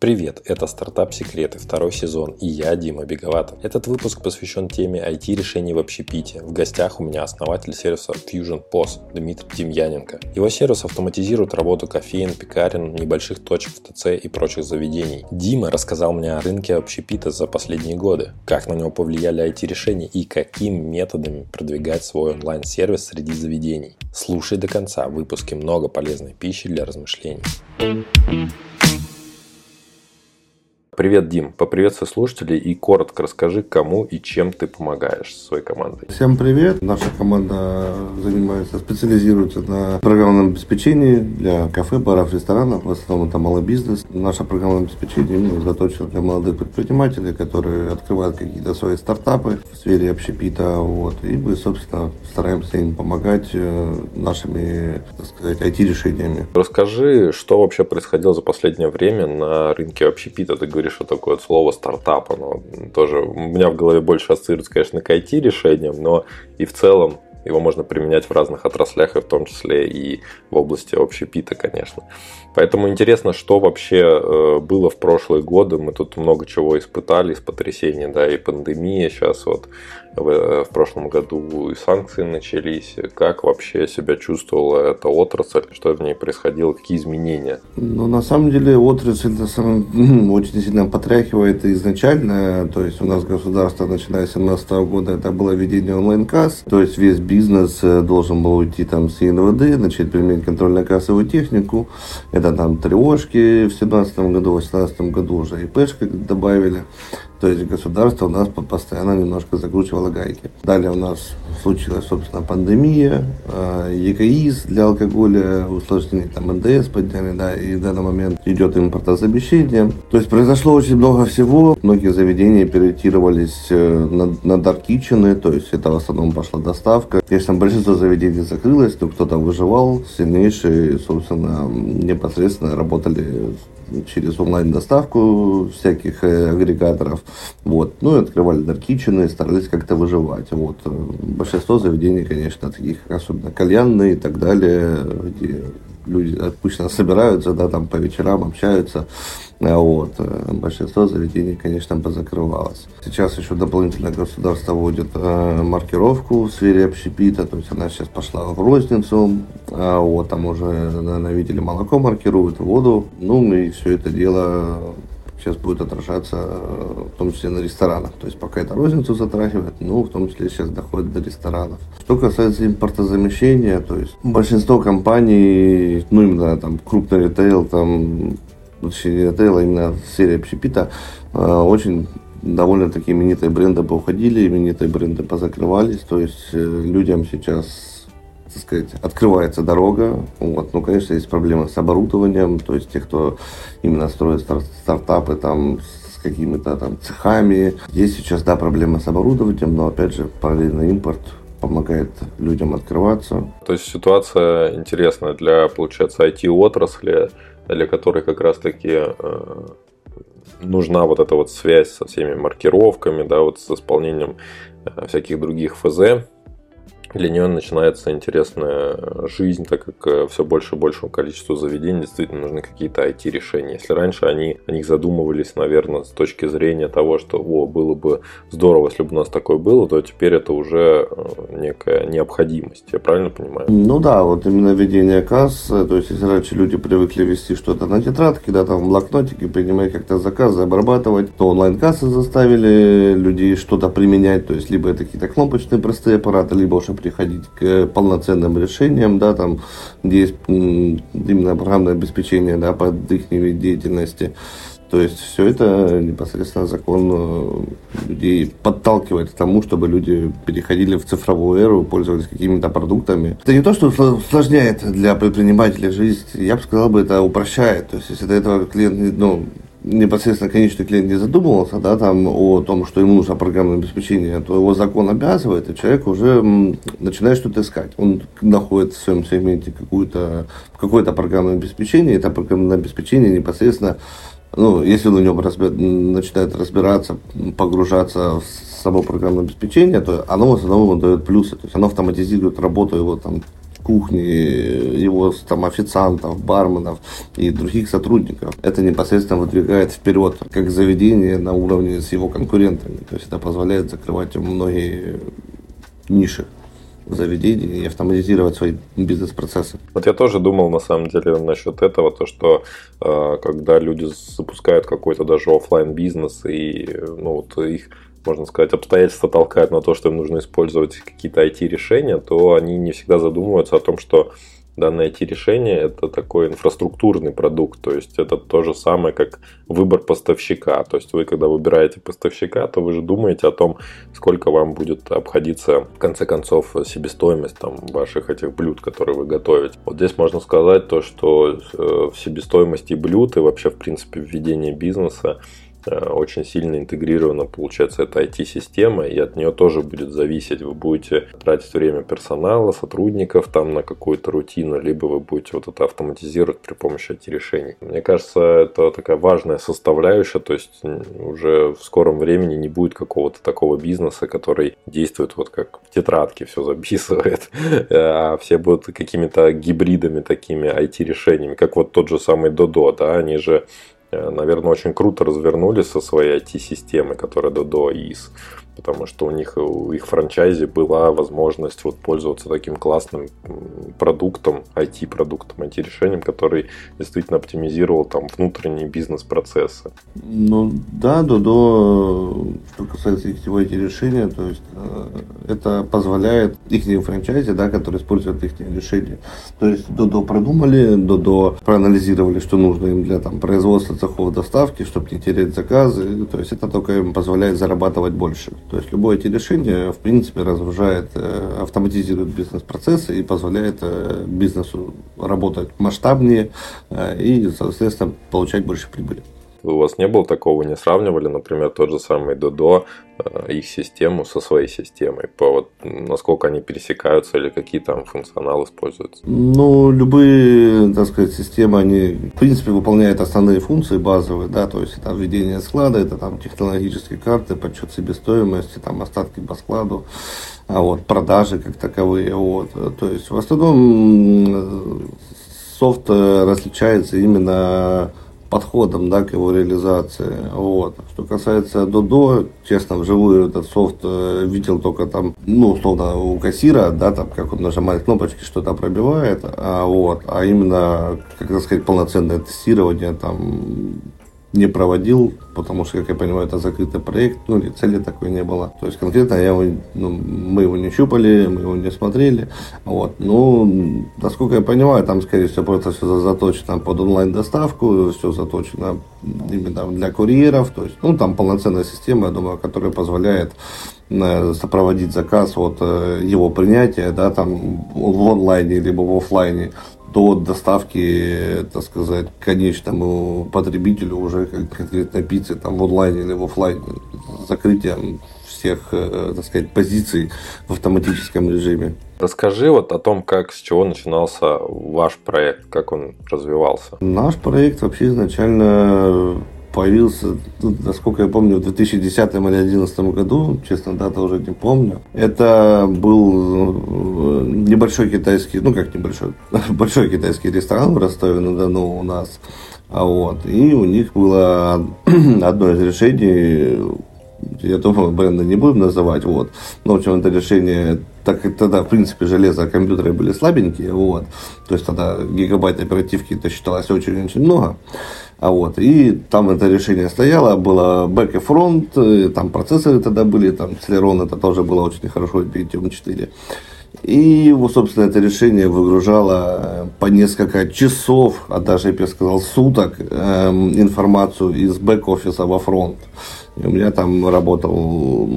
Привет, это «Стартап Секреты», второй сезон, и я, Дима Беговатов. Этот выпуск посвящен теме IT-решений в общепите. В гостях у меня основатель сервиса Fusion POS Дмитрий Демьяненко. Его сервис автоматизирует работу кофеин, пекарен, небольших точек в ТЦ и прочих заведений. Дима рассказал мне о рынке общепита за последние годы, как на него повлияли IT-решения и какими методами продвигать свой онлайн-сервис среди заведений. Слушай до конца, в выпуске много полезной пищи для размышлений. Привет, Дим. Поприветствуй слушателей и коротко расскажи, кому и чем ты помогаешь своей командой. Всем привет. Наша команда занимается, специализируется на программном обеспечении для кафе, баров, ресторанов. В основном это малый бизнес. Наше программное обеспечение именно заточено для молодых предпринимателей, которые открывают какие-то свои стартапы в сфере общепита. Вот. И мы, собственно, стараемся им помогать э, нашими, так сказать, IT-решениями. Расскажи, что вообще происходило за последнее время на рынке общепита. Ты что такое слово стартап, оно тоже у меня в голове больше ассоциируется, конечно, к IT-решениям, но и в целом его можно применять в разных отраслях, и в том числе и в области общепита, конечно. Поэтому интересно, что вообще э, было в прошлые годы. Мы тут много чего испытали из потрясений, да, и пандемия сейчас вот в, э, в прошлом году и санкции начались. Как вообще себя чувствовала эта отрасль, что в ней происходило, какие изменения? Ну, на самом деле, отрасль очень сильно потряхивает изначально. То есть у нас государство, начиная с 2017 года, это было введение онлайн-касс. То есть весь бизнес э, должен был уйти там с ИНВД, начать применять контрольно-кассовую технику. Это там тревожки в 2017 году, в 2018 году уже ИПшка добавили. То есть государство у нас постоянно немножко закручивало гайки. Далее у нас случилась, собственно, пандемия, э, ЕКИС для алкоголя, усложнение там НДС подняли, да, и в данный момент идет импортозамещение. То есть произошло очень много всего. Многие заведения переориентировались э, на, на dark kitchen, то есть это в основном пошла доставка. Конечно, большинство заведений закрылось, но кто-то выживал, сильнейшие, собственно, непосредственно работали через онлайн-доставку всяких э, агрегаторов. Вот. Ну и открывали даркичины, старались как-то выживать. Вот. Большинство заведений, конечно, таких, особенно кальянные и так далее, где люди обычно собираются, да, там по вечерам общаются. Вот. Большинство заведений, конечно, позакрывалось. Сейчас еще дополнительно государство вводит э, маркировку в сфере общепита, то есть она сейчас пошла в розницу, вот, там уже, наверное, видели, молоко маркируют, воду, ну и все это дело сейчас будет отражаться в том числе на ресторанах. То есть пока это розницу затрагивает, ну, в том числе сейчас доходит до ресторанов. Что касается импортозамещения, то есть большинство компаний, ну, именно там крупный ритейл, там точнее ритейла, именно серия общепита, э, очень довольно-таки именитые бренды поуходили, именитые бренды позакрывались, то есть э, людям сейчас, так сказать, открывается дорога. Вот. Ну, конечно, есть проблемы с оборудованием, то есть те, кто именно строит стартапы там с какими-то там цехами. Есть сейчас, да, проблемы с оборудованием, но, опять же, параллельно импорт помогает людям открываться. То есть ситуация интересная для, получается, IT-отрасли, для которой как раз-таки э, нужна вот эта вот связь со всеми маркировками, да, вот с исполнением э, всяких других ФЗ для нее начинается интересная жизнь, так как э, все больше и большему количеству заведений действительно нужны какие-то IT-решения. Если раньше они о них задумывались, наверное, с точки зрения того, что о, было бы здорово, если бы у нас такое было, то теперь это уже э, некая необходимость. Я правильно понимаю? Ну да, вот именно ведение касс, э, то есть если раньше люди привыкли вести что-то на тетрадке, да, там в блокнотике, принимать как-то заказы, обрабатывать, то онлайн-кассы заставили людей что-то применять, то есть либо это какие-то кнопочные простые аппараты, либо уже приходить к полноценным решениям, да, там, где есть именно программное обеспечение, да, под их деятельности. То есть все это непосредственно закон э, людей подталкивает к тому, чтобы люди переходили в цифровую эру, пользовались какими-то продуктами. Это не то, что усложняет для предпринимателя жизнь, я бы сказал, бы это упрощает. То есть если до этого клиент ну, непосредственно конечный клиент не задумывался, да, там о том, что ему нужно программное обеспечение, то его закон обязывает, и человек уже начинает что-то искать. Он находит в своем сегменте какое-то программное обеспечение, и это программное обеспечение непосредственно, ну, если он в нем разбер, начинает разбираться, погружаться в само программное обеспечение, то оно в основном дает плюсы, то есть оно автоматизирует работу его там кухни, его там официантов, барменов и других сотрудников. Это непосредственно выдвигает вперед как заведение на уровне с его конкурентами. То есть это позволяет закрывать многие ниши заведений и автоматизировать свои бизнес-процессы. Вот я тоже думал на самом деле насчет этого, то что э, когда люди запускают какой-то даже офлайн бизнес и ну, вот их можно сказать, обстоятельства толкают на то, что им нужно использовать какие-то IT-решения, то они не всегда задумываются о том, что данное IT-решение – это такой инфраструктурный продукт, то есть это то же самое, как выбор поставщика. То есть вы, когда выбираете поставщика, то вы же думаете о том, сколько вам будет обходиться, в конце концов, себестоимость там, ваших этих блюд, которые вы готовите. Вот здесь можно сказать то, что э, в себестоимости блюд и вообще, в принципе, введение бизнеса очень сильно интегрирована, получается, эта IT-система, и от нее тоже будет зависеть, вы будете тратить время персонала, сотрудников там на какую-то рутину, либо вы будете вот это автоматизировать при помощи IT-решений. Мне кажется, это такая важная составляющая, то есть уже в скором времени не будет какого-то такого бизнеса, который действует вот как в тетрадке, все записывает, а все будут какими-то гибридами такими IT-решениями, как вот тот же самый Dodo, да, они же Э, наверное, очень круто развернулись со своей IT-системой, которая до ИС потому что у них у их франчайзи была возможность вот пользоваться таким классным продуктом, IT-продуктом, IT-решением, который действительно оптимизировал там внутренние бизнес-процессы. Ну да, до что касается их IT-решения, то есть э, это позволяет их франчайзи, да, которые используют их решения. То есть Додо продумали, Додо проанализировали, что нужно им для там, производства цехов доставки, чтобы не терять заказы. То есть это только им позволяет зарабатывать больше. То есть любое эти решение, в принципе, разгружает, э, автоматизирует бизнес-процессы и позволяет э, бизнесу работать масштабнее э, и, соответственно, получать больше прибыли. У вас не было такого, не сравнивали, например, тот же самый Додо, их систему со своей системой, по вот насколько они пересекаются или какие там функционалы используются? Ну, любые, так сказать, системы, они, в принципе, выполняют основные функции базовые, да, то есть это введение склада, это там технологические карты, подсчет себестоимости, там остатки по складу, а вот продажи как таковые, вот, то есть в основном софт различается именно подходом да, к его реализации. Вот. Что касается Додо, честно, вживую этот софт э, видел только там, ну, условно, у кассира, да, там, как он нажимает кнопочки, что-то пробивает, а, вот, а именно, как сказать, полноценное тестирование, там, не проводил, потому что, как я понимаю, это закрытый проект, ну или цели такой не было. То есть конкретно я его, ну, мы его не щупали, мы его не смотрели. Вот. Ну, насколько я понимаю, там, скорее всего, просто все заточено под онлайн-доставку, все заточено именно для курьеров. То есть, ну, там полноценная система, я думаю, которая позволяет э, сопроводить заказ от э, его принятия, да, там в онлайне либо в офлайне до доставки, так сказать, конечному потребителю уже конкретной пиццы там в онлайне или в офлайне, закрытием всех, э, так сказать, позиций в автоматическом режиме. Расскажи вот о том, как, с чего начинался ваш проект, как он развивался. Наш проект вообще изначально появился, насколько я помню, в 2010 или 2011 году, честно, дата уже не помню. Это был э, небольшой китайский, ну как небольшой, большой китайский ресторан в Ростове-на-Дону у нас. А вот, и у них было одно из решений, я думаю, бренда не будем называть, вот. Но, в общем, это решение, так как тогда, в принципе, железо, компьютеры были слабенькие, вот. То есть тогда гигабайт оперативки это считалось очень-очень много. А вот, и там это решение стояло, было бэк и фронт, там процессоры тогда были, там Celeron это тоже было очень хорошо, Pentium 4. И, собственно, это решение выгружало по несколько часов, а даже, я бы сказал, суток эм, информацию из бэк-офиса во фронт. И у меня там работал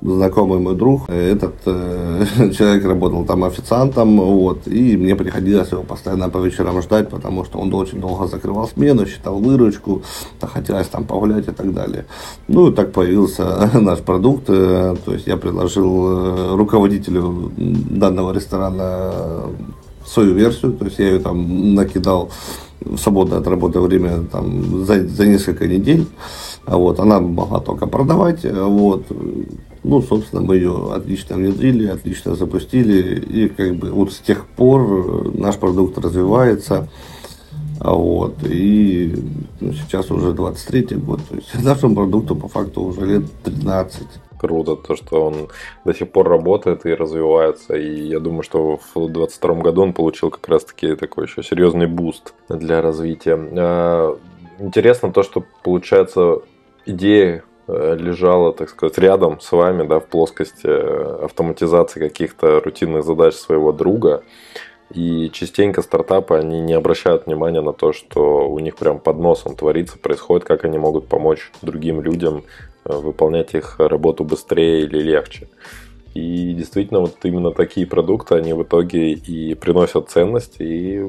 знакомый мой друг, этот э, человек работал там официантом, вот, и мне приходилось его постоянно по вечерам ждать, потому что он очень долго закрывал смену, считал выручку, хотелось там погулять и так далее. Ну, и так появился наш продукт, э, то есть я предложил э, руководителю данного ресторана свою версию, то есть я ее там накидал свободное от работы время там, за, за несколько недель. Вот, она могла только продавать. Вот. Ну, собственно, мы ее отлично внедрили, отлично запустили. И как бы вот с тех пор наш продукт развивается. Вот, и ну, сейчас уже 23 год. То есть нашему продукту по факту уже лет 13 круто, то, что он до сих пор работает и развивается. И я думаю, что в 2022 году он получил как раз-таки такой еще серьезный буст для развития. А, интересно то, что получается идея э, лежала, так сказать, рядом с вами, да, в плоскости э, автоматизации каких-то рутинных задач своего друга. И частенько стартапы, они не обращают внимания на то, что у них прям под носом творится, происходит, как они могут помочь другим людям выполнять их работу быстрее или легче. И действительно, вот именно такие продукты, они в итоге и приносят ценность, и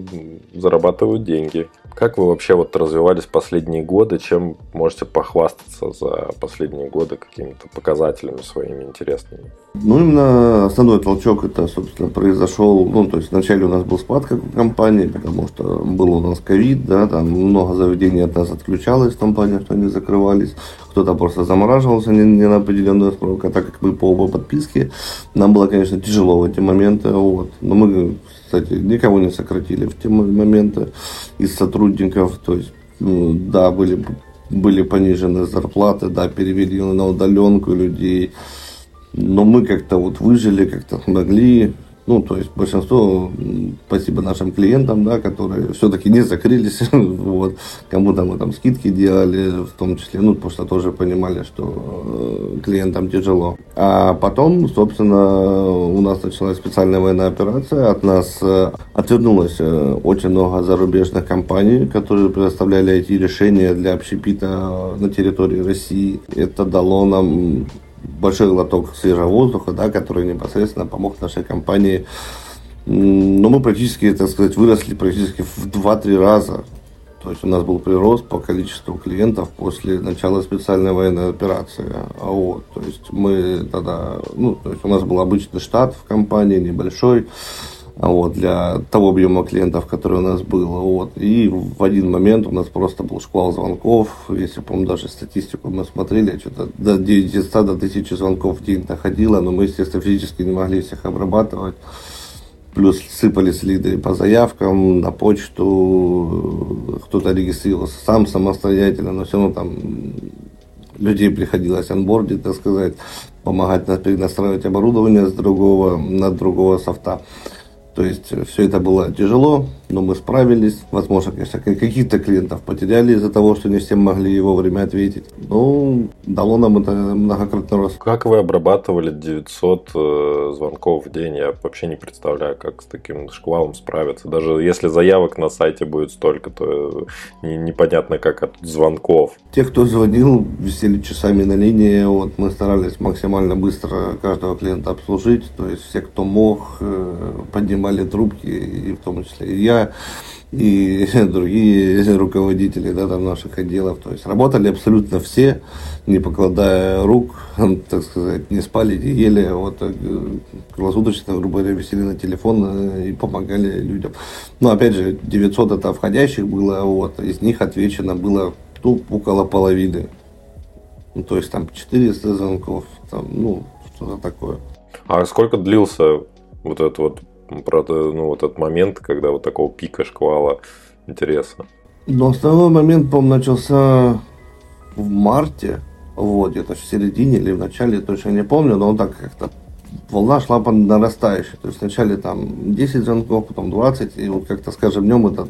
зарабатывают деньги. Как вы вообще вот развивались последние годы? Чем можете похвастаться за последние годы какими-то показателями своими интересными? Ну, именно основной толчок это, собственно, произошел, ну, то есть вначале у нас был спад как у компании, потому что был у нас ковид, да, там много заведений от нас отключалось в том плане, что они закрывались, кто-то просто замораживался не, не на определенную срок, а так как мы по оба подписке, нам было, конечно, тяжело в эти моменты, вот, но мы кстати, никого не сократили в те моменты из сотрудников. То есть, ну, да, были, были понижены зарплаты, да, перевели на удаленку людей. Но мы как-то вот выжили, как-то смогли. Ну, то есть большинство, спасибо нашим клиентам, да, которые все-таки не закрылись, вот, кому-то мы там скидки делали, в том числе, ну, что тоже понимали, что э, клиентам тяжело. А потом, собственно, у нас началась специальная военная операция, от нас э, отвернулось э, очень много зарубежных компаний, которые предоставляли эти решения для общепита на территории России. Это дало нам большой глоток свежего воздуха, да, который непосредственно помог нашей компании. Но мы практически, так сказать, выросли практически в 2-3 раза. То есть у нас был прирост по количеству клиентов после начала специальной военной операции. А вот, то есть мы тогда, ну, то есть у нас был обычный штат в компании, небольшой вот, для того объема клиентов, который у нас был. Вот. И в один момент у нас просто был шквал звонков. Если, по-моему, даже статистику мы смотрели, что-то до 900 до 1000 звонков в день доходило, но мы, естественно, физически не могли всех обрабатывать. Плюс сыпались лиды по заявкам, на почту, кто-то регистрировался сам самостоятельно, но все равно там людей приходилось анбордить, так сказать, помогать перенастраивать оборудование с другого, на другого софта. То есть э, все это было тяжело, но мы справились. Возможно, конечно, каких-то клиентов потеряли из-за того, что не всем могли его вовремя ответить. Но дало нам это многократно рост. Как вы обрабатывали 900 э, звонков в день? Я вообще не представляю, как с таким шквалом справиться. Даже если заявок на сайте будет столько, то э, непонятно, как от звонков. Те, кто звонил, висели часами на линии. Вот мы старались максимально быстро каждого клиента обслужить. То есть все, кто мог, поднимали трубки, и в том числе и я и другие руководители да, там наших отделов. То есть работали абсолютно все, не покладая рук, так сказать, не спали, не ели, вот э, круглосуточно, грубо говоря, висели на телефон э, и помогали людям. Но опять же, 900 это входящих было, вот, из них отвечено было ну, около половины. Ну, то есть там 400 звонков, там, ну, что-то такое. А сколько длился вот этот вот Правда, ну, вот этот момент, когда вот такого пика шквала интереса. Ну, основной момент, по-моему, начался в марте, вот, где-то в середине или в начале, точно не помню, но он так как-то волна шла по нарастающей. То есть вначале там 10 звонков, потом 20, и вот как-то, скажем, днем этот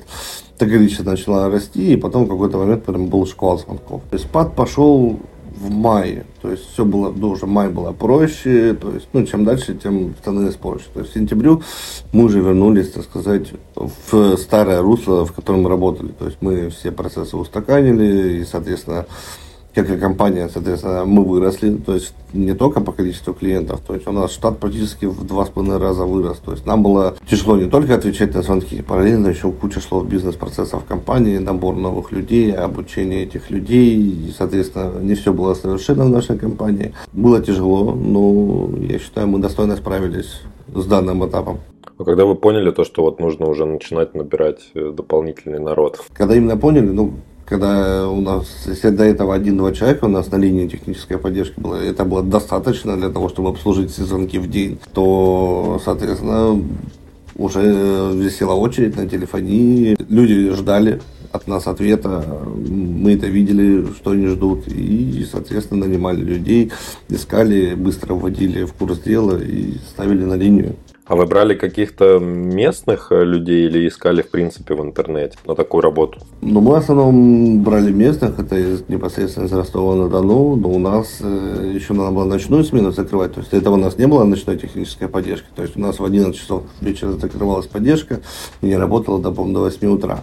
это количество начало расти, и потом какой-то момент прям был шквал звонков. То есть спад пошел в мае. То есть все было, ну, уже май было проще, то есть, ну, чем дальше, тем становилось проще. То есть в сентябрю мы уже вернулись, так сказать, в старое русло, в котором мы работали. То есть мы все процессы устаканили, и, соответственно, как и компания, соответственно, мы выросли, то есть не только по количеству клиентов, то есть у нас штат практически в два с половиной раза вырос, то есть нам было тяжело не только отвечать на звонки, параллельно еще куча шло бизнес-процессов компании, набор новых людей, обучение этих людей, и, соответственно, не все было совершенно в нашей компании. Было тяжело, но я считаю, мы достойно справились с данным этапом. А когда вы поняли то, что вот нужно уже начинать набирать э, дополнительный народ? Когда именно поняли, ну, когда у нас, если до этого один-два человека у нас на линии технической поддержки было, это было достаточно для того, чтобы обслужить все звонки в день, то, соответственно, уже висела очередь на телефонии, люди ждали от нас ответа, мы это видели, что они ждут, и, соответственно, нанимали людей, искали, быстро вводили в курс дела и ставили на линию. А вы брали каких-то местных э, людей или искали, в принципе, в интернете на такую работу? Ну, мы в основном брали местных, это непосредственно из Ростова-на-Дону, но у нас э, еще надо было ночную смену закрывать, то есть этого у нас не было ночной технической поддержки, то есть у нас в 11 часов вечера закрывалась поддержка и не работала, до, до 8 утра,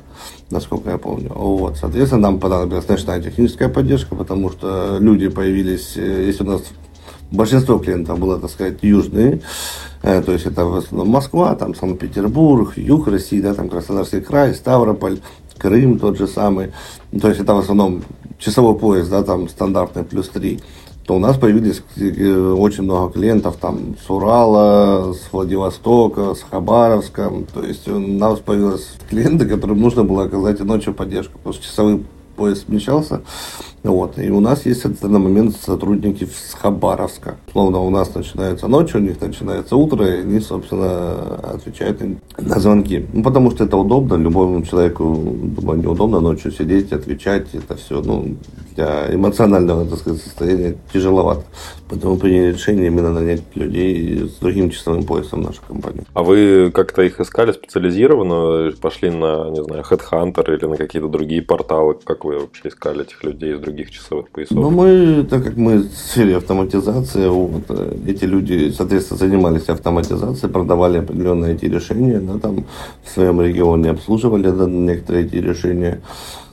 насколько я помню. Вот, соответственно, нам понадобилась ночная техническая поддержка, потому что люди появились, э, если у нас большинство клиентов было, так сказать, южные, Э, то есть это в основном Москва, там Санкт-Петербург, юг России, да, там Краснодарский край, Ставрополь, Крым тот же самый. То есть это в основном часовой пояс, да, там стандартный плюс 3 то у нас появились э, очень много клиентов там с Урала, с Владивостока, с Хабаровска. То есть у нас появились клиенты, которым нужно было оказать и ночью поддержку, потому что часовой пояс смещался. Вот. И у нас есть в данный момент сотрудники с Хабаровска. Словно у нас начинается ночь, у них начинается утро, и они, собственно, отвечают на звонки. Ну, потому что это удобно, любому человеку, думаю, неудобно ночью сидеть, отвечать, это все, ну, для эмоционального, так сказать, состояния тяжеловато. Поэтому приняли решение именно нанять людей с другим часовым поясом в нашу компанию. А вы как-то их искали специализированно? Пошли на, не знаю, Headhunter или на какие-то другие порталы? Как вы вообще искали этих людей из других часовых поясов? Ну, мы, так как мы в сфере автоматизации, вот, эти люди, соответственно, занимались автоматизацией, продавали определенные эти решения, да, там в своем регионе обслуживали да, некоторые эти решения.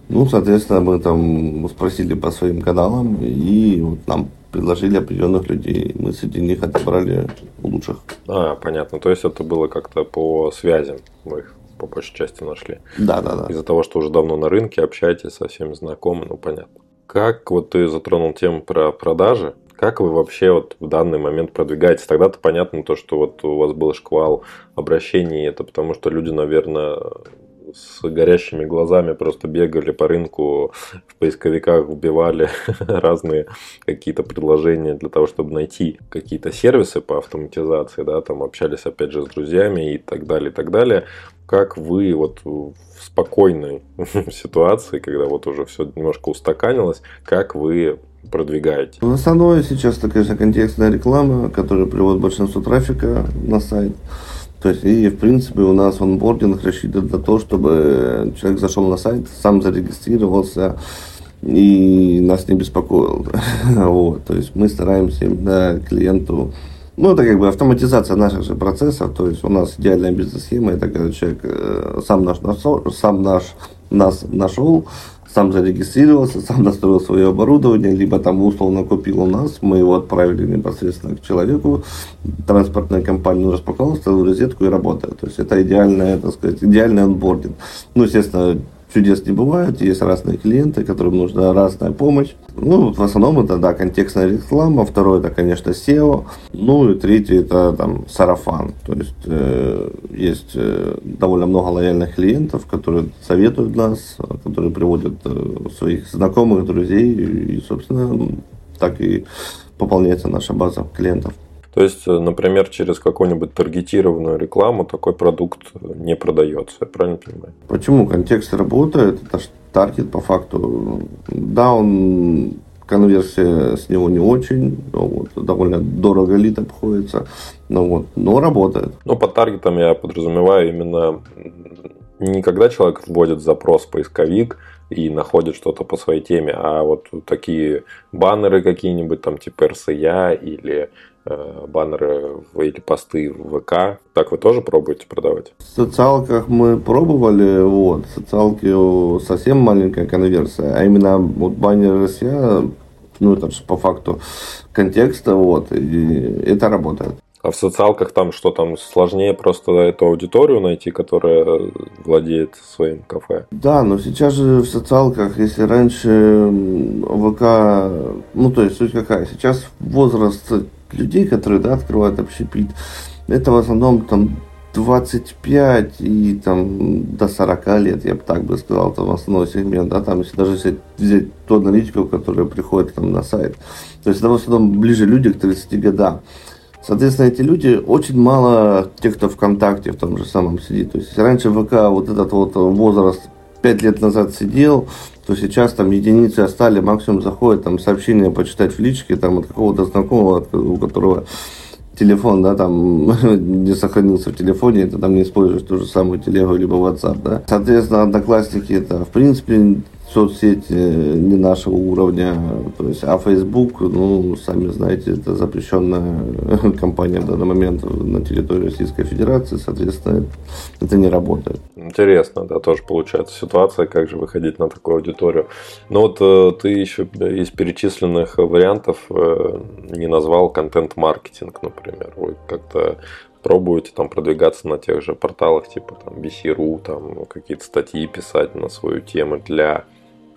Ну, соответственно, мы там спросили по своим каналам, и вот нам предложили определенных людей. Мы среди них отобрали лучших. А, понятно. То есть это было как-то по связям. Вы их по большей части нашли. Да, да, да. Из-за того, что уже давно на рынке общаетесь, со всеми знакомы, ну понятно. Как вот ты затронул тему про продажи, как вы вообще вот в данный момент продвигаетесь? Тогда-то понятно то, что вот у вас был шквал обращений, это потому что люди, наверное, с горящими глазами просто бегали по рынку, в поисковиках вбивали разные какие-то предложения для того, чтобы найти какие-то сервисы по автоматизации, да, там общались опять же с друзьями и так далее, и так далее. Как вы вот в спокойной ситуации, когда вот уже все немножко устаканилось, как вы продвигаете? Основное сейчас, это, конечно, контекстная реклама, которая приводит большинство трафика на сайт. То есть, и, в принципе, у нас онбординг рассчитан на то, чтобы человек зашел на сайт, сам зарегистрировался и нас не беспокоил. вот, то есть, мы стараемся именно клиенту ну, это как бы автоматизация наших же процессов, то есть у нас идеальная бизнес-схема, это когда человек э, сам наш, сам наш, нас нашел, сам зарегистрировался, сам настроил свое оборудование, либо там условно купил у нас, мы его отправили непосредственно к человеку, транспортная компания распаковала, ставил розетку и работает. То есть это идеальная, так сказать, идеальный онбординг. Ну, естественно, чудес не бывает, есть разные клиенты, которым нужна разная помощь. Ну, в основном это, да, контекстная реклама, второе это, конечно, SEO, ну и третье это там сарафан. То есть э, есть э, довольно много лояльных клиентов, которые советуют нас, которые приводят э, своих знакомых, друзей, и, собственно, так и пополняется наша база клиентов. То есть, э, например, через какую-нибудь таргетированную рекламу такой продукт не продается, я правильно понимаю? Почему? Контекст работает, это таргет по факту. Да, он конверсия с него не очень, но вот, довольно дорого лид обходится, но, вот, но работает. Ну, по таргетам я подразумеваю именно не когда человек вводит запрос в поисковик и находит что-то по своей теме, а вот такие баннеры какие-нибудь там типа RCA или Э, баннеры или посты в ВК. Так вы тоже пробуете продавать? В социалках мы пробовали, вот, в социалке совсем маленькая конверсия, а именно вот баннер Россия, ну это же по факту контекста, вот, и это работает. А в социалках там что там сложнее просто эту аудиторию найти, которая владеет своим кафе? Да, но сейчас же в социалках, если раньше ВК, ну то есть суть какая, сейчас возраст людей, которые да, открывают общепит, это в основном там 25 и там до 40 лет, я бы так бы сказал, там основной сегмент, да, там если даже если взять ту аналитику, которая приходит там на сайт, то есть это в основном ближе люди к 30 годам. Соответственно, эти люди, очень мало тех, кто ВКонтакте в том же самом сидит. То есть, раньше ВК вот этот вот возраст 5 лет назад сидел, то сейчас там единицы остали, максимум заходит, там сообщение почитать в личке, там от какого-то знакомого, у которого телефон, да, там не сохранился в телефоне, это там не используешь ту же самую телегу, либо WhatsApp, да. Соответственно, одноклассники это, в принципе, соцсети не нашего уровня, то есть, а Facebook, ну, сами знаете, это запрещенная компания в данный момент на территории Российской Федерации, соответственно, это не работает. Интересно, да, тоже получается ситуация, как же выходить на такую аудиторию. Но вот э, ты еще из перечисленных вариантов э, не назвал контент-маркетинг, например. Вы как-то пробуете там продвигаться на тех же порталах, типа там BC.ru, там какие-то статьи писать на свою тему для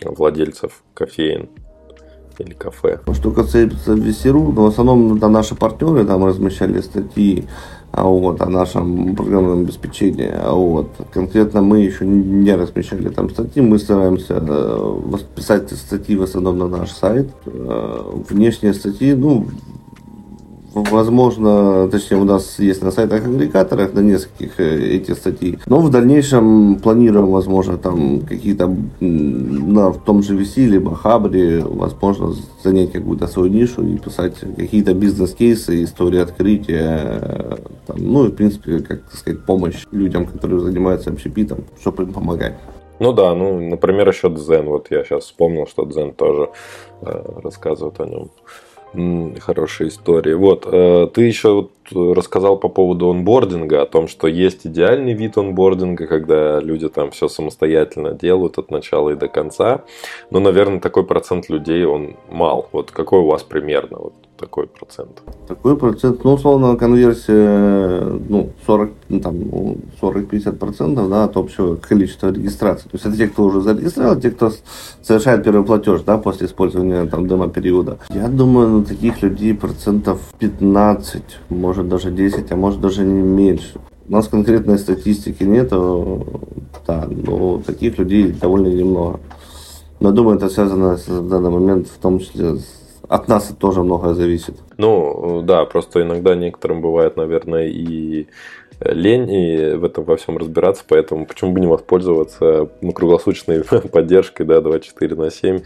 владельцев кофеин или кафе. Что касается VC.ru, ну, в основном это наши партнеры там размещали статьи а вот, о нашем программном обеспечении. А вот, конкретно мы еще не размещали там статьи, мы стараемся э, писать статьи в основном на наш сайт. Э, внешние статьи, ну, возможно, точнее, у нас есть на сайтах агрегаторах на нескольких э, эти статьи. Но в дальнейшем планируем, возможно, там какие-то на в том же VC, либо Хабре, возможно, занять какую-то свою нишу и писать какие-то бизнес-кейсы, истории открытия, там, ну и, в принципе, как сказать, помощь людям, которые занимаются общепитом, чтобы им помогать. Ну да, ну, например, еще Дзен. Вот я сейчас вспомнил, что Дзен тоже э, рассказывает о нем хорошая история. Вот, э, ты еще рассказал по поводу онбординга, о том, что есть идеальный вид онбординга, когда люди там все самостоятельно делают от начала и до конца. Но, наверное, такой процент людей, он мал. Вот какой у вас примерно вот такой процент? Такой процент, ну, условно, конверсия, ну, 40, ну, там, 40-50 процентов, да, от общего количества регистраций. То есть, это те, кто уже зарегистрировал, те, кто совершает первый платеж, да, после использования, там, демо-периода. Я думаю, ну, таких людей процентов 15, может, даже 10, а может, даже не меньше. У нас конкретной статистики нет, да, но таких людей довольно немного. Но думаю, это связано в данный момент в том числе с от нас тоже многое зависит. Ну, да, просто иногда некоторым бывает, наверное, и лень и в этом во всем разбираться, поэтому почему бы не воспользоваться ну, круглосуточной поддержкой, да, 24 на 7,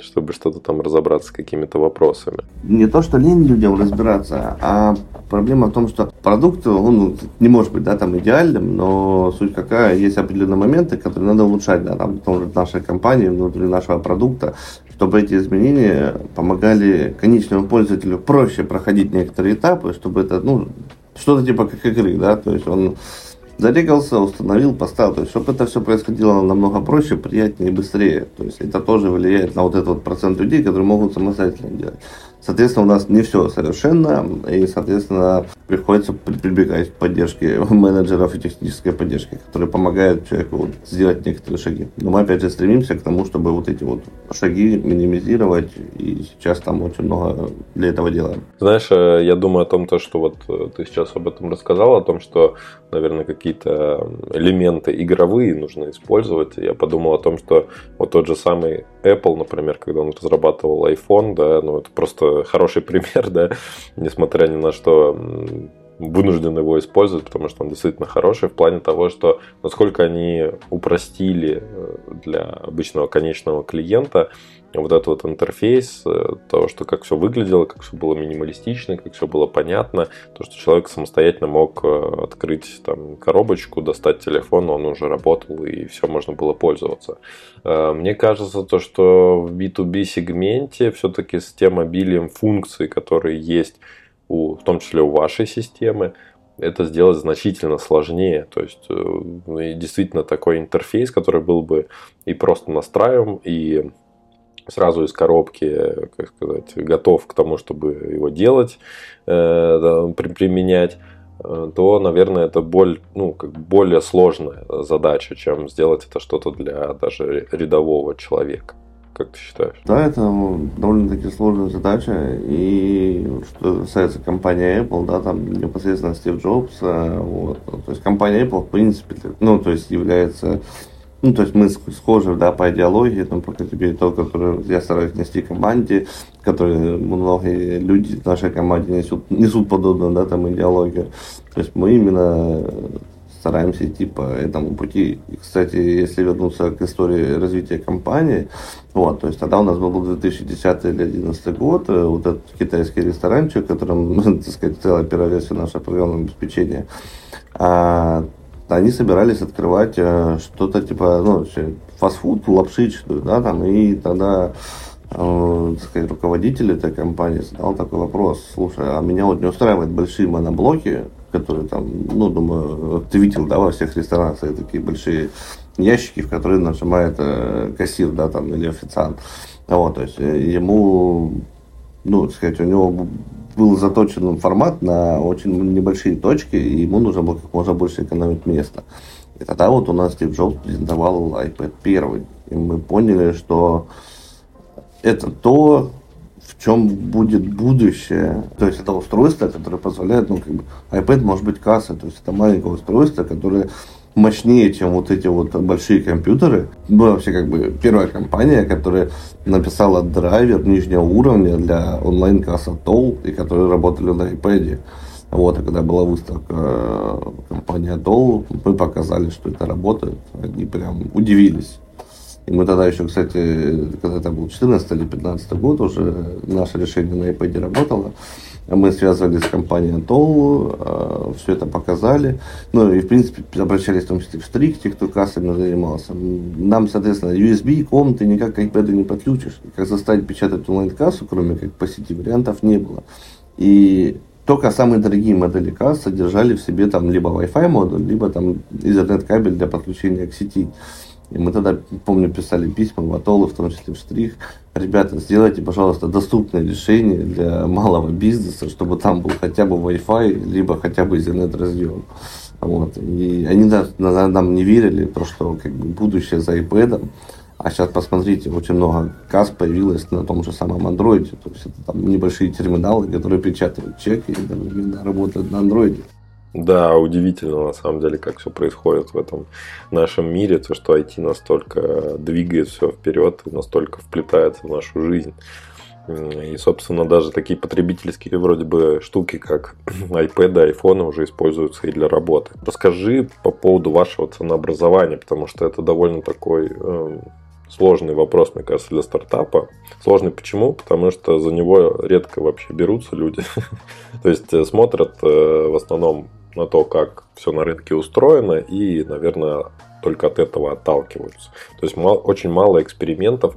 чтобы что-то там разобраться с какими-то вопросами. Не то, что лень людям разбираться, а проблема в том, что продукт, он не может быть, да, там идеальным, но суть какая, есть определенные моменты, которые надо улучшать, да, там, в том же нашей компании, внутри нашего продукта, чтобы эти изменения помогали конечному пользователю проще проходить некоторые этапы, чтобы это, ну, что-то типа как игры, да, то есть он зарегался, установил, поставил, то есть чтобы это все происходило намного проще, приятнее и быстрее, то есть это тоже влияет на вот этот вот процент людей, которые могут самостоятельно делать. Соответственно, у нас не все совершенно, и, соответственно, приходится прибегать к поддержке менеджеров и технической поддержки, которые помогают человеку сделать некоторые шаги. Но мы, опять же, стремимся к тому, чтобы вот эти вот шаги минимизировать, и сейчас там очень много для этого делаем. Знаешь, э, я думаю о том, то, что вот э, ты сейчас об этом рассказал, о том, что, наверное, какие-то элементы игровые нужно использовать. Я подумал о том, что вот тот же самый Apple, например, когда он разрабатывал iPhone, да, ну это просто хороший пример, да, несмотря ни на что вынужден его использовать, потому что он действительно хороший в плане того, что насколько они упростили э, для обычного конечного клиента вот этот вот интерфейс, э, того, что как все выглядело, как все было минималистично, как все было понятно, то, что человек самостоятельно мог э, открыть там коробочку, достать телефон, он уже работал и все можно было пользоваться. Мне кажется, то, что в B2B сегменте все-таки с тем обилием функций, которые есть у, в том числе у вашей системы, это сделать значительно сложнее. То есть, э, действительно такой интерфейс, который был бы и просто настраиваем, и сразу из коробки, как сказать, готов к тому, чтобы его делать, э, применять, э, то, наверное, это боль, ну, как более сложная задача, чем сделать это что-то для даже рядового человека. как ты считаешь? Да, это довольно-таки сложная задача. И что касается компании Apple, да, там непосредственно Стив Джобс, э, вот, то есть компания Apple, в принципе, ну, то есть является ну, то есть мы схожи, да, по идеологии, там, по тебе то, которое я стараюсь нести команде, которые многие люди в нашей команде несут, несут подобную, да, там, идеологию. То есть мы именно стараемся идти по этому пути. И, кстати, если вернуться к истории развития компании, вот, то есть тогда у нас был 2010 или 2011 год, э, вот этот китайский ресторанчик, в котором, так сказать, целая первая версия нашего программного обеспечения, а, они собирались открывать э, что-то типа, ну, фастфуд, лапшичную, да, там, и тогда э, так сказать, руководитель этой компании задал такой вопрос, слушай, а меня вот не устраивают большие моноблоки, которые там, ну, думаю, ты видел, да, во всех ресторанах такие большие ящики, в которые нажимает э, кассир, да, там, или официант. Вот, то есть э, ему, ну, так сказать, у него был заточен формат на очень небольшие точки, и ему нужно было как можно больше экономить места. И тогда вот у нас Стив Джобс презентовал iPad первый. И мы поняли, что это то, в чем будет будущее. То есть это устройство, которое позволяет, ну, как бы, iPad может быть касса, то есть это маленькое устройство, которое мощнее, чем вот эти вот большие компьютеры. Была вообще как бы первая компания, которая написала драйвер нижнего уровня для онлайн-касса Toll, и которые работали на iPad. Вот, и когда была выставка э, компании Toll, мы показали, что это работает. Они прям удивились. И мы тогда еще, кстати, когда это был 14 или 15 год, уже наше решение на iPad работало. Мы связывались с компанией Антол, э, все это показали. Ну и, в принципе, обращались в том числе в Стрик, те, кто кассами занимался. Нам, соответственно, USB, ком ты никак к iPad не подключишь. Как заставить печатать онлайн-кассу, кроме как по сети, вариантов не было. И только самые дорогие модели касс содержали в себе там либо Wi-Fi модуль, либо там интернет-кабель для подключения к сети. И мы тогда, помню, писали письма в Атолы, в том числе в Штрих. Ребята, сделайте, пожалуйста, доступное решение для малого бизнеса, чтобы там был хотя бы Wi-Fi, либо хотя бы интернет-разъем. Вот. И они нам не верили, то, что как бы, будущее за iPad. А сейчас посмотрите, очень много касс появилось на том же самом андроиде. То есть это там небольшие терминалы, которые печатают чек и да, работают на андроиде. Да, удивительно на самом деле, как все происходит в этом нашем мире, то, что IT настолько двигает все вперед настолько вплетается в нашу жизнь. И, собственно, даже такие потребительские вроде бы штуки, как iPad, iPhone уже используются и для работы. Расскажи по поводу вашего ценообразования, потому что это довольно такой э, сложный вопрос, мне кажется, для стартапа. Сложный почему? Потому что за него редко вообще берутся люди. То есть э, смотрят э, в основном на то, как все на рынке устроено, и, наверное, только от этого отталкиваются. То есть очень мало экспериментов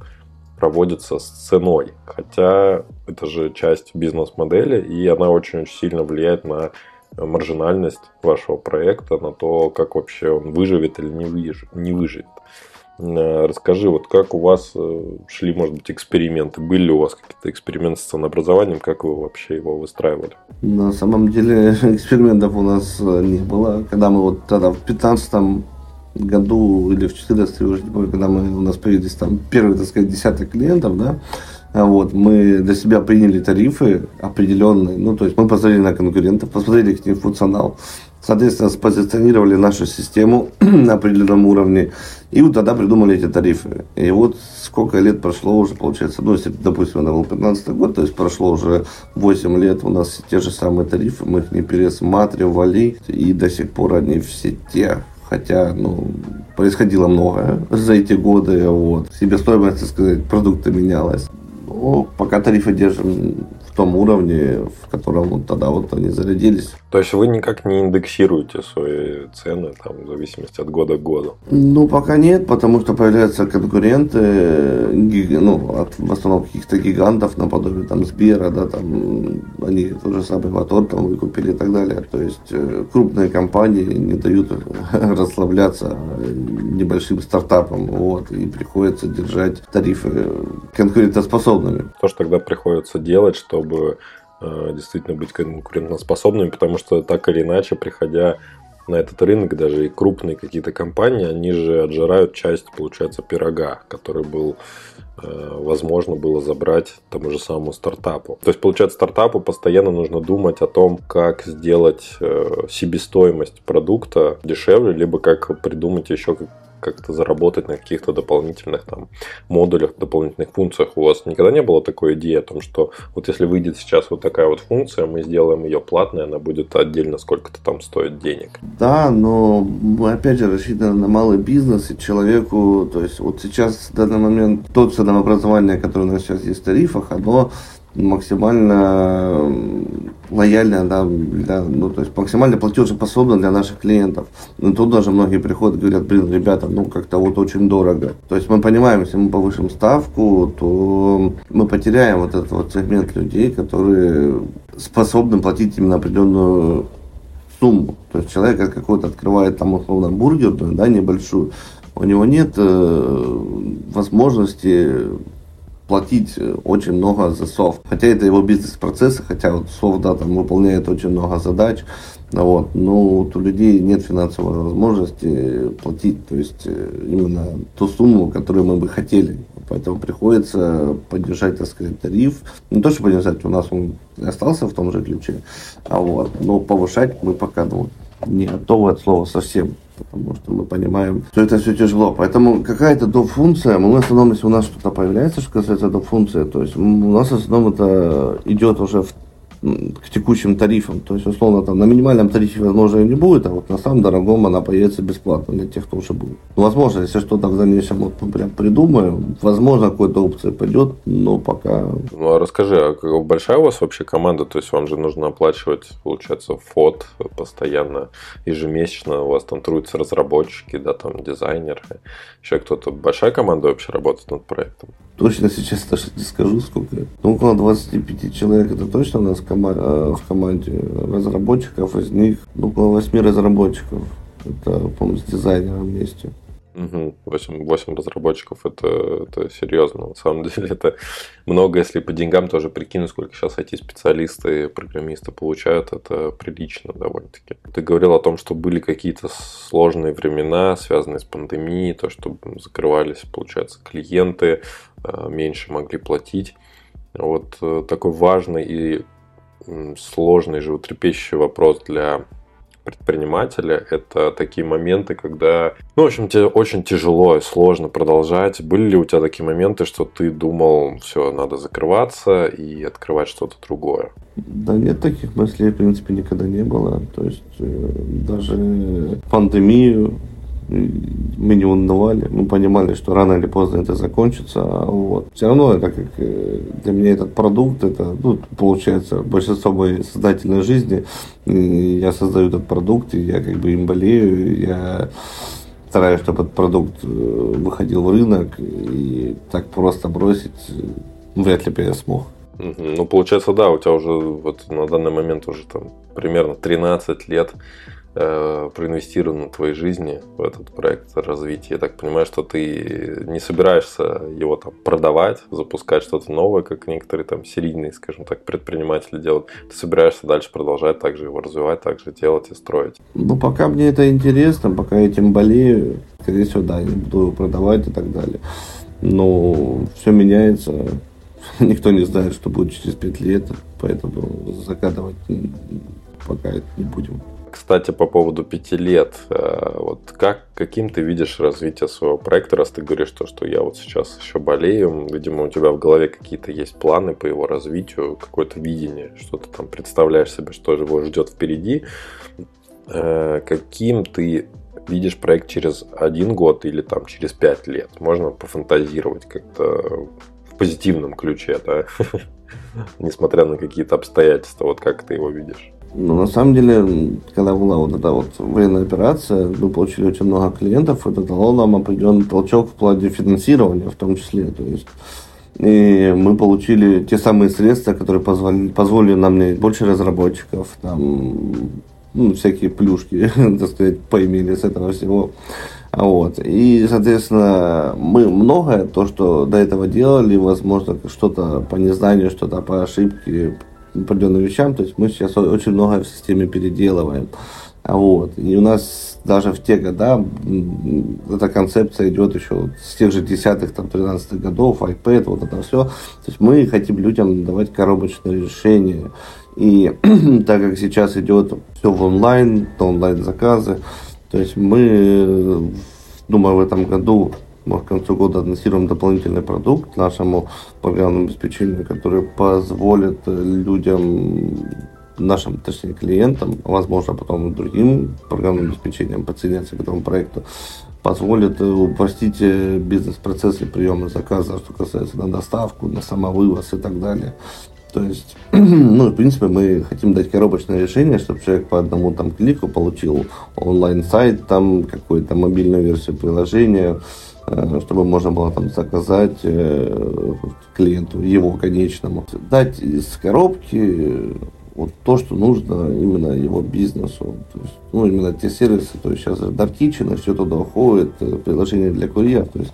проводится с ценой, хотя это же часть бизнес-модели, и она очень-очень сильно влияет на маржинальность вашего проекта, на то, как вообще он выживет или не, выживет. Не выживет. Э, расскажи, вот как у вас э, шли, может быть, эксперименты? Были ли у вас какие-то эксперименты с ценообразованием? Как вы вообще его выстраивали? На самом деле экспериментов у нас э, не было. Когда мы вот тогда в 15 году или в 14 уже не помню, когда мы, у нас появились там первые, так сказать, десяток клиентов, да, вот, мы для себя приняли тарифы определенные, ну, то есть мы посмотрели на конкурентов, посмотрели их функционал, Соответственно, спозиционировали нашу систему на определенном уровне. И вот тогда придумали эти тарифы. И вот сколько лет прошло уже, получается, ну, если, допустим, это был 15 год, то есть прошло уже 8 лет, у нас те же самые тарифы, мы их не пересматривали, и до сих пор они все те, хотя, ну, происходило многое за эти годы, вот. Себестоимость, так сказать, продукта менялась. Но пока тарифы держим том уровне, в котором вот тогда вот они зарядились. То есть вы никак не индексируете свои цены там, в зависимости от года к году? Ну, пока нет, потому что появляются конкуренты, ну, от, в основном каких-то гигантов, наподобие там Сбера, да, там они тот же самый мотор там выкупили и так далее. То есть э, крупные компании не дают расслабляться небольшим стартапам, вот, и приходится держать тарифы конкурентоспособными. То, что тогда приходится делать, чтобы Э, действительно быть конкурентоспособными, потому что так или иначе, приходя на этот рынок даже и крупные какие-то компании, они же отжирают часть, получается, пирога, который был Э, возможно было забрать тому же самому стартапу. То есть, получается, стартапу постоянно нужно думать о том, как сделать э, себестоимость продукта дешевле, либо как придумать еще как-то заработать на каких-то дополнительных там модулях, дополнительных функциях. У вас никогда не было такой идеи о том, что вот если выйдет сейчас вот такая вот функция, мы сделаем ее платной, она будет отдельно сколько-то там стоит денег. Да, но опять же рассчитаны на малый бизнес и человеку, то есть вот сейчас в данный момент тот ценообразование, которое у нас сейчас есть в тарифах, оно максимально лояльная, да, для, ну, то есть максимально платежеспособна для наших клиентов. Но тут даже многие приходят и говорят, блин, ребята, ну как-то вот очень дорого. То есть мы понимаем, если мы повышим ставку, то мы потеряем вот этот вот сегмент людей, которые способны платить именно определенную сумму. То есть человек какой-то открывает там условно бургерную, да, небольшую, у него нет э, возможности платить э, очень много за софт. Хотя это его бизнес-процессы, хотя вот софт, да, там выполняет очень много задач, вот, но вот у людей нет финансовой возможности платить, то есть э, именно ту сумму, которую мы бы хотели. Поэтому приходится поддержать, так сказать, тариф. Не то, что поддержать, у нас он остался в том же ключе, а вот, но повышать мы пока ну, не готовы от слова совсем потому что мы понимаем, что это все тяжело. Поэтому какая-то доп-функция, мы в основном, если у нас что-то появляется, что касается доп-функции, то есть у нас в основном это идет уже в к текущим тарифам. То есть, условно, там на минимальном тарифе, возможно, не будет, а вот на самом дорогом она появится бесплатно для тех, кто уже будет. Ну, возможно, если что-то в дальнейшем вот прям придумаем, возможно, какой-то опция пойдет, но пока... Ну, а расскажи, а большая у вас вообще команда? То есть, вам же нужно оплачивать, получается, фот постоянно, ежемесячно, у вас там трудятся разработчики, да, там дизайнеры, еще кто-то. Большая команда вообще работает над проектом? Точно сейчас даже не скажу, сколько. Ну, около 25 человек это точно у нас кома- э, в команде разработчиков. Из них ну, около 8 разработчиков. Это, по-моему, с дизайнером вместе. Угу. 8, 8 разработчиков это, это серьезно. На самом деле это много, если по деньгам тоже прикинуть, сколько сейчас IT-специалисты, программисты получают, это прилично довольно-таки. Ты говорил о том, что были какие-то сложные времена, связанные с пандемией, то, что закрывались, получается, клиенты, э, меньше могли платить. Вот э, такой важный и сложный, животрепещущий вопрос для предпринимателя, это такие моменты, когда, ну, в общем, тебе очень тяжело и сложно продолжать. Были ли у тебя такие моменты, что ты думал, все, надо закрываться и открывать что-то другое? Да нет, таких мыслей, в принципе, никогда не было. То есть э, даже пандемию мы не унывали, мы понимали, что рано или поздно это закончится. Вот. Все равно это как э, для меня этот продукт, это ну, получается большинство моей сознательной жизни. Я создаю этот продукт, и я как бы им болею, я стараюсь, чтобы этот продукт э, выходил в рынок, и так просто бросить э, вряд ли бы я смог. Ну, получается, да, у тебя уже вот на данный момент уже там примерно 13 лет э, проинвестировано в твоей жизни в этот проект развития. Я так понимаю, что ты не собираешься его там продавать, запускать что-то новое, как некоторые там серийные, скажем так, предприниматели делают. Ты собираешься дальше продолжать также его развивать, также делать и строить. Ну, пока мне это интересно, пока я этим болею, скорее всего, да, я буду его продавать и так далее. Но все меняется. Никто не знает, что будет через пять лет, поэтому загадывать пока это не будем. Кстати, по поводу пяти лет, э, вот как, каким ты видишь развитие своего проекта, раз ты говоришь то, что я вот сейчас еще болею, видимо, у тебя в голове какие-то есть планы по его развитию, какое-то видение, что ты там представляешь себе, что его ждет впереди, э, каким ты видишь проект через один год или там через пять лет? Можно пофантазировать как-то в позитивном ключе, да? Несмотря на какие-то обстоятельства, вот как ты его видишь? Но на самом деле, когда была вот эта вот военная операция, мы получили очень много клиентов, это дало нам определенный толчок в плане финансирования в том числе. То есть и мы получили те самые средства, которые позволили, позволили нам иметь больше разработчиков, там, ну, всякие плюшки, так сказать, поимели с этого всего. Вот. И, соответственно, мы многое, то, что до этого делали, возможно, что-то по незнанию, что-то по ошибке, определенным вещам. То есть мы сейчас очень много в системе переделываем. Вот. И у нас даже в те года эта концепция идет еще с тех же десятых, там, 13 годов, iPad, вот это все. То есть мы хотим людям давать коробочные решения. И так как сейчас идет все в онлайн, то онлайн заказы, то есть мы, думаю, в этом году мы к концу года анонсируем дополнительный продукт нашему программному обеспечению, который позволит людям нашим, точнее, клиентам, возможно, потом и другим программным обеспечением подсоединяться к этому проекту, позволит упростить э, бизнес-процессы приема заказа, что касается на доставку, на самовывоз и так далее. То есть, ну, в принципе, мы хотим дать коробочное решение, чтобы человек по одному там клику получил онлайн-сайт, там какую-то мобильную версию приложения, э, чтобы можно было там заказать э, клиенту, его конечному. Дать из коробки вот то, что нужно именно его бизнесу. То есть, ну, именно те сервисы, то есть сейчас Даркичина, все туда уходит, э, приложение для курьеров, то есть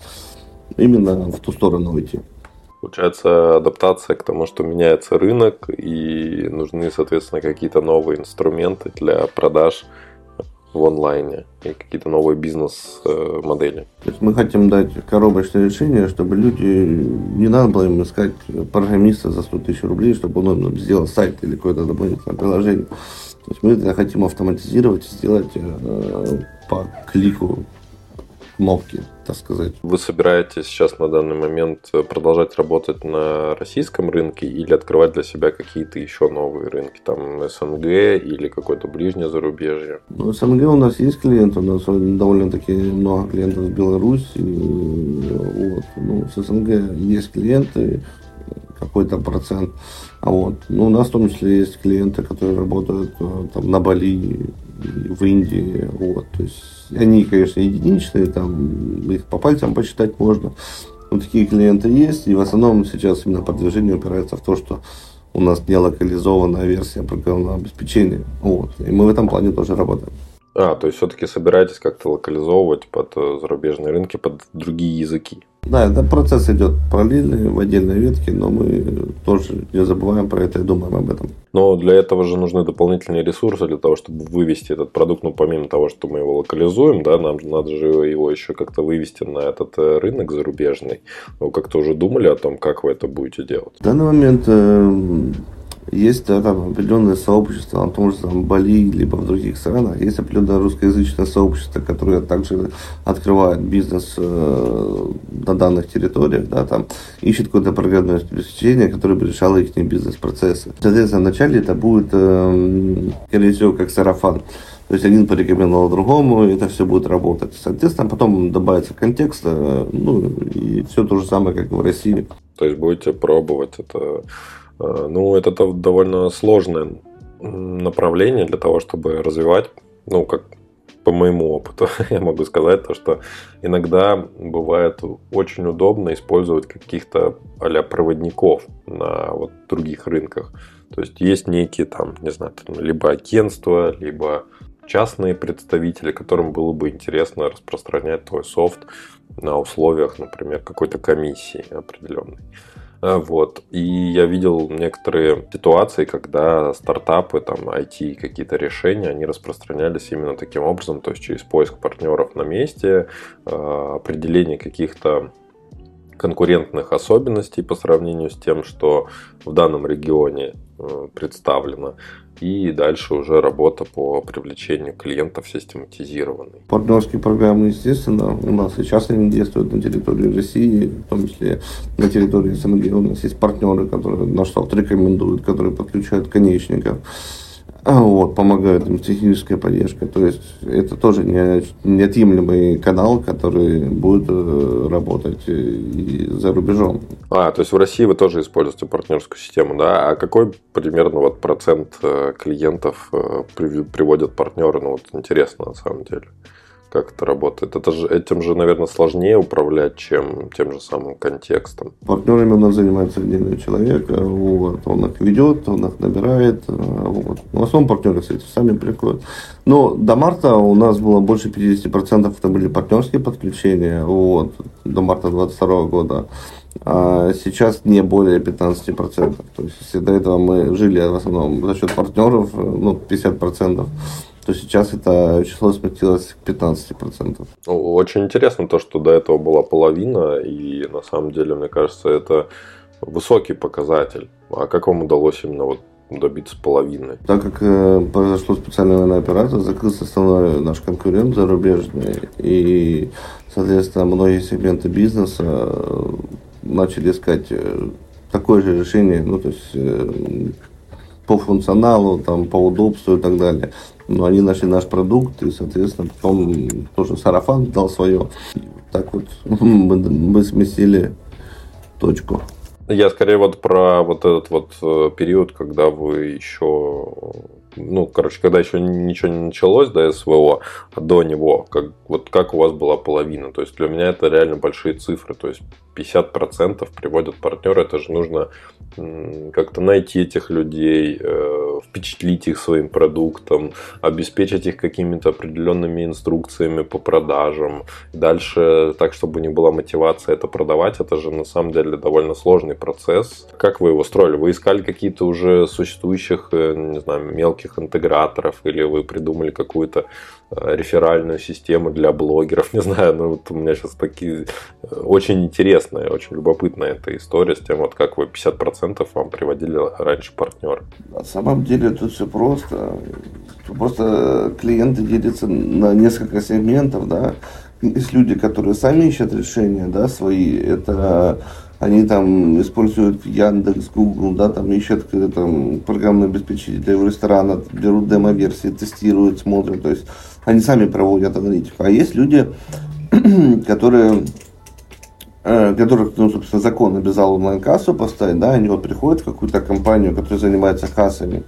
именно в ту сторону уйти. Получается адаптация к тому, что меняется рынок и нужны, соответственно, какие-то новые инструменты для продаж в онлайне и какие-то новые бизнес-модели. То есть мы хотим дать коробочное решение, чтобы люди, не надо было им искать программиста за 100 тысяч рублей, чтобы он им сделал сайт или какое-то дополнительное приложение. То есть мы хотим автоматизировать и сделать э, по клику кнопки так сказать. Вы собираетесь сейчас на данный момент продолжать работать на российском рынке или открывать для себя какие-то еще новые рынки, там СНГ или какое-то ближнее зарубежье? Ну, СНГ у нас есть клиенты, у нас довольно-таки много клиентов в Беларуси. Вот. Ну, с СНГ есть клиенты, какой-то процент. А вот. Ну, у нас в том числе есть клиенты, которые работают э, там, на Бали, в Индии. Вот. То есть они, конечно, единичные, там их по пальцам посчитать можно. Но такие клиенты есть, и в основном сейчас именно продвижение упирается в то, что у нас не локализованная версия программного обеспечения. Вот. И мы в этом плане тоже работаем. А, то есть все-таки собираетесь как-то локализовывать под э, зарубежные рынки, под другие языки? Да, это процесс идет параллельный в отдельной ветке, но мы тоже не забываем про это и думаем об этом. Но для этого же нужны дополнительные ресурсы для того, чтобы вывести этот продукт. Ну, помимо того, что мы его локализуем, да, нам же надо же его еще как-то вывести на этот э, рынок зарубежный. Вы как-то уже думали о том, как вы это будете делать? В данный момент э, есть да, там определенное сообщество на том же там, Бали, либо в других странах. Есть определенное русскоязычное сообщество, которое также открывает бизнес э, на данных территориях, да, там ищет какое-то программное обеспечение, которое бы решало их бизнес-процессы. Соответственно, вначале это будет, э, скорее всего, как сарафан. То есть один порекомендовал другому, и это все будет работать. Соответственно, потом добавится контекст, э, ну, и все то же самое, как и в России. То есть будете пробовать это ну, это довольно сложное направление для того, чтобы развивать, ну, как по моему опыту, я могу сказать, то, что иногда бывает очень удобно использовать каких-то а проводников на вот других рынках. То есть есть некие там, не знаю, либо агентства, либо частные представители, которым было бы интересно распространять твой софт на условиях, например, какой-то комиссии определенной. Э, вот. И я видел некоторые ситуации, когда стартапы, там, IT, какие-то решения, они распространялись именно таким образом, то есть через поиск партнеров на месте, э, определение каких-то конкурентных особенностей по сравнению с тем, что в данном регионе э, представлено. И дальше уже работа по привлечению клиентов систематизированной. Партнерские программы, естественно, у нас сейчас они действуют на территории России, в том числе на территории СНГ. У нас есть партнеры, которые наш рекомендуют, которые подключают конечников. А, вот, помогают им с технической поддержкой. То есть это тоже не, неотъемлемый канал, который будет э, работать и за рубежом. А, то есть в России вы тоже используете партнерскую систему, да? А какой примерно вот процент э, клиентов э, приводят партнеры? Ну вот интересно на самом деле как это работает. Это же, этим же, наверное, сложнее управлять, чем тем же самым контекстом. Партнерами у нас занимается отдельный человек. Вот. Он их ведет, он их набирает. Вот. В основном партнеры, кстати, сами приходят. Но до марта у нас было больше 50% это были партнерские подключения. Вот. До марта 2022 года. А сейчас не более 15%. То есть, если до этого мы жили в основном за счет партнеров, ну, 50% то сейчас это число сместилось к 15%. Ну, очень интересно то, что до этого была половина, и на самом деле, мне кажется, это высокий показатель. А как вам удалось именно вот добиться половины? Так как э, произошло специальная военная операция, закрылся основной наш конкурент зарубежный, и, соответственно, многие сегменты бизнеса э, начали искать э, такое же решение, ну, то есть э, по функционалу, там, по удобству и так далее. Но они нашли наш продукт, и, соответственно, потом тоже сарафан дал свое. Так вот мы, мы сместили точку. Я скорее вот про вот этот вот э, период, когда вы еще, ну, короче, когда еще ничего не началось до СВО, а до него, как, вот как у вас была половина. То есть для меня это реально большие цифры. То есть 50% приводят партнеры, это же нужно как-то найти этих людей, э, впечатлить их своим продуктом, обеспечить их какими-то определенными инструкциями по продажам. Дальше, так, чтобы не была мотивация это продавать, это же на самом деле довольно сложный процесс. Как вы его строили? Вы искали какие-то уже существующих, э, не знаю, мелких интеграторов, или вы придумали какую-то Э, реферальную систему для блогеров. Не знаю, но вот у меня сейчас такие э, очень интересная, очень любопытная эта история с тем, вот как вы 50% вам приводили раньше партнер. На самом деле тут все просто. Просто клиенты делятся на несколько сегментов, да. Есть люди, которые сами ищут решения, да, свои. Это они там используют Яндекс, Google, да, там ищут там, программное обеспечение для ресторана, берут демо-версии, тестируют, смотрят. То есть они сами проводят аналитику. А есть люди, которые э, которых, ну, собственно, закон обязал онлайн-кассу поставить, да, они вот приходят в какую-то компанию, которая занимается кассами.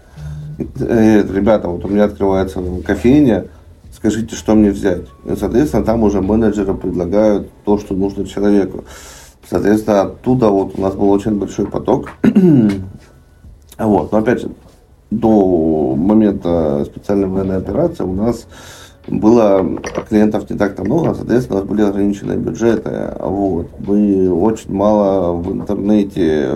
И, э, ребята, вот у меня открывается кофейня, скажите, что мне взять. И, соответственно, там уже менеджеры предлагают то, что нужно человеку. Соответственно, оттуда вот у нас был очень большой поток. вот. Но опять же, до момента специальной военной операции у нас было клиентов не так-то много, соответственно, у нас были ограниченные бюджеты. Вот. Мы очень мало в интернете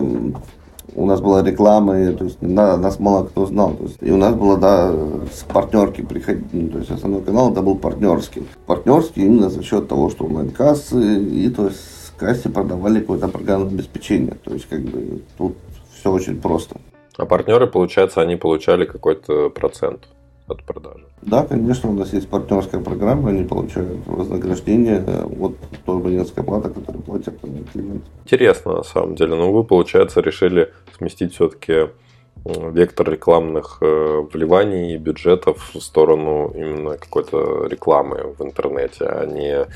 у нас была реклама, и, то есть на, нас мало кто знал. То есть, и у нас было, да, с партнерки приходить, ну, то есть основной канал это был партнерский. Партнерский именно за счет того, что онлайн-кассы, и то есть кассе продавали какое-то программное обеспечение. То есть как бы тут все очень просто. А партнеры, получается, они получали какой-то процент от продажи. Да, конечно, у нас есть партнерская программа, они получают вознаграждение от той абонентской платы, которую платят клиенты. Интересно, на самом деле. Но вы, получается, решили сместить все-таки вектор рекламных э, вливаний и бюджетов в сторону именно какой-то рекламы в интернете, а не Э,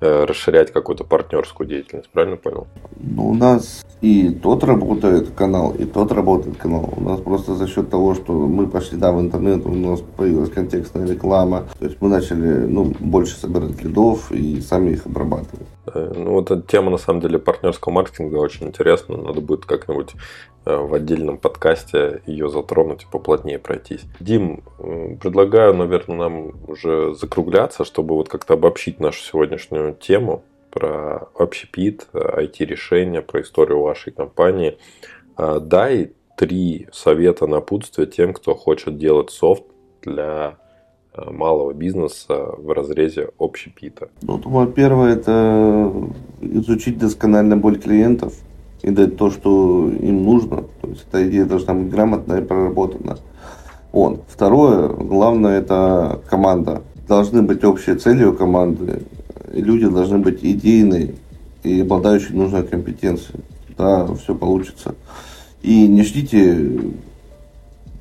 расширять какую-то партнерскую деятельность, правильно понял? Ну, у нас и тот работает канал, и тот работает канал. У нас просто за счет того, что мы пошли да, в интернет, у нас появилась контекстная реклама. То есть мы начали ну, больше собирать лидов и сами их обрабатывать. Э, ну, вот эта тема, на самом деле, партнерского маркетинга очень интересна. Надо будет как-нибудь э, в отдельном подкасте ее затронуть и поплотнее пройтись. Дим, предлагаю, наверное, нам уже закругляться, чтобы вот как-то обобщить нашу сегодняшнюю тему про общепит, IT-решения, про историю вашей компании. А, дай три совета напутствия тем, кто хочет делать софт для Э, малого бизнеса в разрезе общепита? Ну, думаю, первое – это изучить досконально боль клиентов и дать то, что им нужно. То есть эта идея должна быть грамотная и проработана. Он. Второе, главное, это команда. Должны быть общие цели у команды. И люди должны быть идейные и обладающие нужной компетенцией. Да, все получится. И не ждите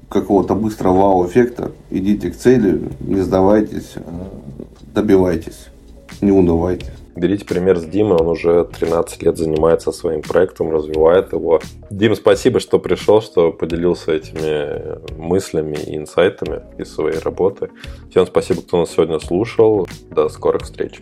какого-то быстрого вау-эффекта. Идите к цели, не сдавайтесь, а добивайтесь, не унывайте. Берите пример с Димой, он уже 13 лет занимается своим проектом, развивает его. Дим, спасибо, что пришел, что поделился этими мыслями и инсайтами из своей работы. Всем спасибо, кто нас сегодня слушал. До скорых встреч.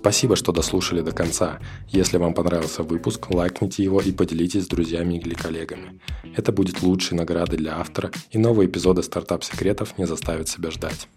Спасибо, что дослушали до конца. Если вам понравился выпуск, лайкните его и поделитесь с друзьями или коллегами. Это будет лучшей наградой для автора, и новые эпизоды стартап-секретов не заставят себя ждать.